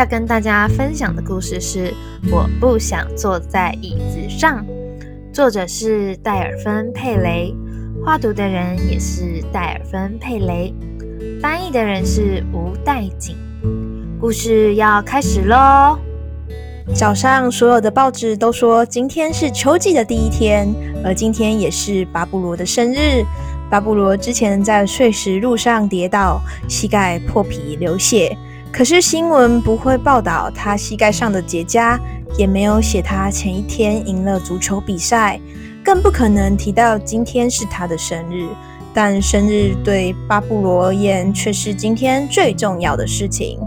要跟大家分享的故事是《我不想坐在椅子上》，作者是戴尔芬·佩雷，画图的人也是戴尔芬·佩雷，翻译的人是吴代景。故事要开始喽！早上，所有的报纸都说今天是秋季的第一天，而今天也是巴布罗的生日。巴布罗之前在碎石路上跌倒，膝盖破皮流血。可是新闻不会报道他膝盖上的结痂，也没有写他前一天赢了足球比赛，更不可能提到今天是他的生日。但生日对巴布罗而言，却是今天最重要的事情。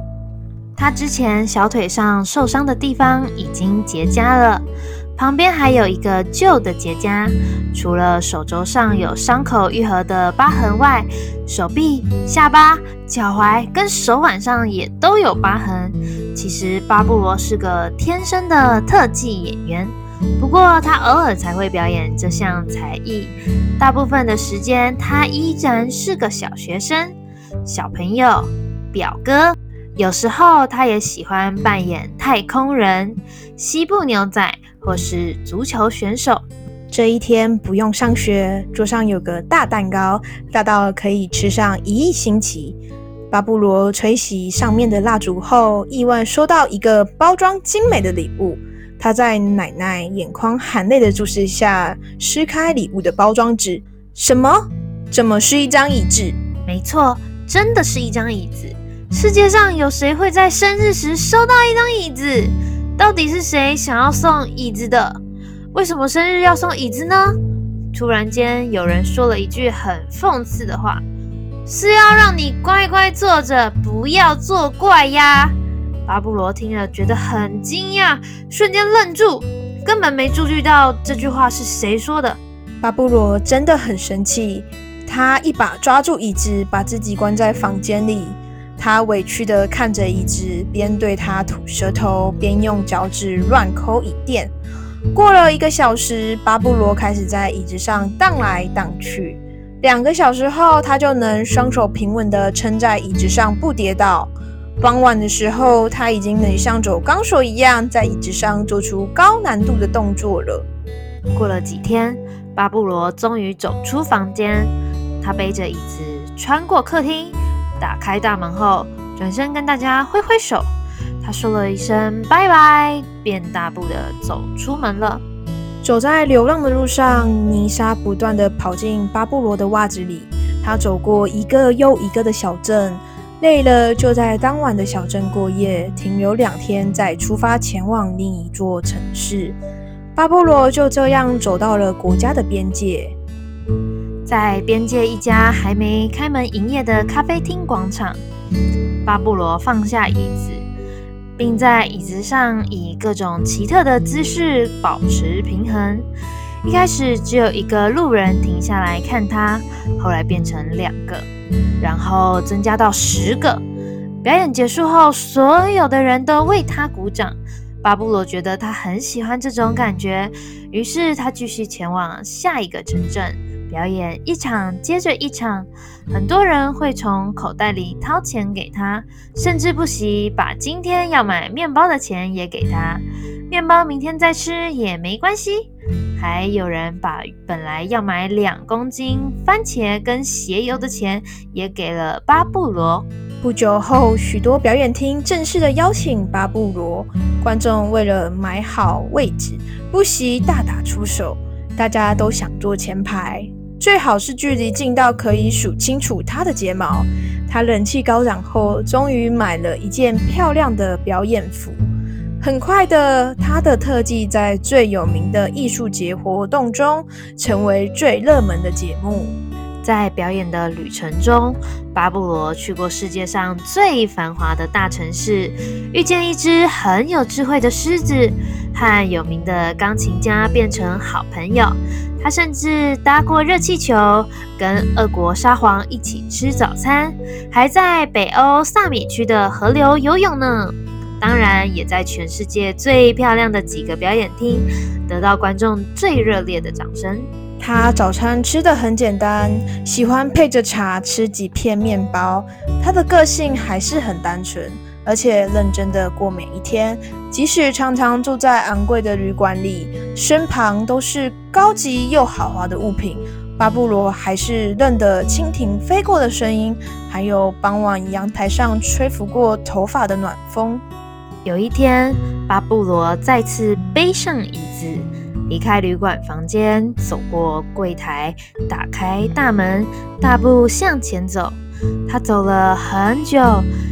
他之前小腿上受伤的地方已经结痂了，旁边还有一个旧的结痂。除了手肘上有伤口愈合的疤痕外，手臂、下巴、脚踝跟手腕上也都有疤痕。其实巴布罗是个天生的特技演员，不过他偶尔才会表演这项才艺，大部分的时间他依然是个小学生、小朋友、表哥。有时候，他也喜欢扮演太空人、西部牛仔或是足球选手。这一天不用上学，桌上有个大蛋糕，大到可以吃上一亿星期。巴布罗吹熄上面的蜡烛后，意外收到一个包装精美的礼物。他在奶奶眼眶含泪的注视下，撕开礼物的包装纸。什么？怎么是一张椅子？没错，真的是一张椅子。世界上有谁会在生日时收到一张椅子？到底是谁想要送椅子的？为什么生日要送椅子呢？突然间，有人说了一句很讽刺的话：“是要让你乖乖坐着，不要作怪呀。”巴布罗听了觉得很惊讶，瞬间愣住，根本没注意到这句话是谁说的。巴布罗真的很生气，他一把抓住椅子，把自己关在房间里。他委屈地看着椅子，边对他吐舌头，边用脚趾乱抠椅垫。过了一个小时，巴布罗开始在椅子上荡来荡去。两个小时后，他就能双手平稳地撑在椅子上不跌倒。傍晚的时候，他已经能像走钢索一样，在椅子上做出高难度的动作了。过了几天，巴布罗终于走出房间，他背着椅子穿过客厅。打开大门后，转身跟大家挥挥手。他说了一声拜拜，便大步的走出门了。走在流浪的路上，泥沙不断的跑进巴布罗的袜子里。他走过一个又一个的小镇，累了就在当晚的小镇过夜，停留两天，再出发前往另一座城市。巴布罗就这样走到了国家的边界。在边界一家还没开门营业的咖啡厅广场，巴布罗放下椅子，并在椅子上以各种奇特的姿势保持平衡。一开始只有一个路人停下来看他，后来变成两个，然后增加到十个。表演结束后，所有的人都为他鼓掌。巴布罗觉得他很喜欢这种感觉，于是他继续前往下一个城镇。表演一场接着一场，很多人会从口袋里掏钱给他，甚至不惜把今天要买面包的钱也给他。面包明天再吃也没关系。还有人把本来要买两公斤番茄跟鞋油的钱也给了巴布罗。不久后，许多表演厅正式的邀请巴布罗，观众为了买好位置，不惜大打出手，大家都想坐前排。最好是距离近到可以数清楚他的睫毛。他人气高涨后，终于买了一件漂亮的表演服。很快的，他的特技在最有名的艺术节活动中成为最热门的节目。在表演的旅程中，巴布罗去过世界上最繁华的大城市，遇见一只很有智慧的狮子，和有名的钢琴家变成好朋友。他甚至搭过热气球，跟俄国沙皇一起吃早餐，还在北欧萨米区的河流游泳呢。当然，也在全世界最漂亮的几个表演厅得到观众最热烈的掌声。他早餐吃的很简单，喜欢配着茶吃几片面包。他的个性还是很单纯，而且认真的过每一天。即使常常住在昂贵的旅馆里，身旁都是高级又豪华的物品，巴布罗还是认得蜻蜓飞过的声音，还有傍晚阳台上吹拂过头发的暖风。有一天，巴布罗再次背上椅子，离开旅馆房间，走过柜台，打开大门，大步向前走。他走了很久，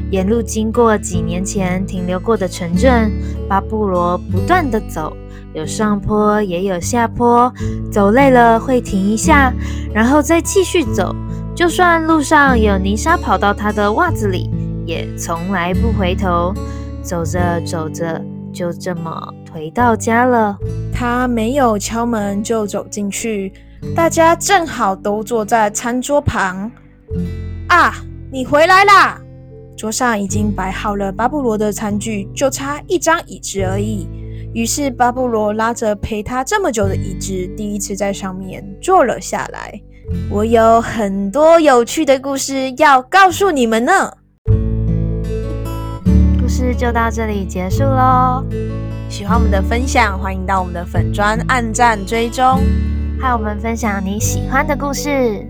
沿路经过几年前停留过的城镇。巴布罗不断的走，有上坡也有下坡，走累了会停一下，然后再继续走。就算路上有泥沙跑到他的袜子里，也从来不回头。走着走着，就这么回到家了。他没有敲门就走进去，大家正好都坐在餐桌旁。啊，你回来啦！桌上已经摆好了巴布罗的餐具，就差一张椅子而已。于是巴布罗拉着陪他这么久的椅子，第一次在上面坐了下来。我有很多有趣的故事要告诉你们呢。故事就到这里结束喽！喜欢我们的分享，欢迎到我们的粉砖按赞追踪，和我们分享你喜欢的故事。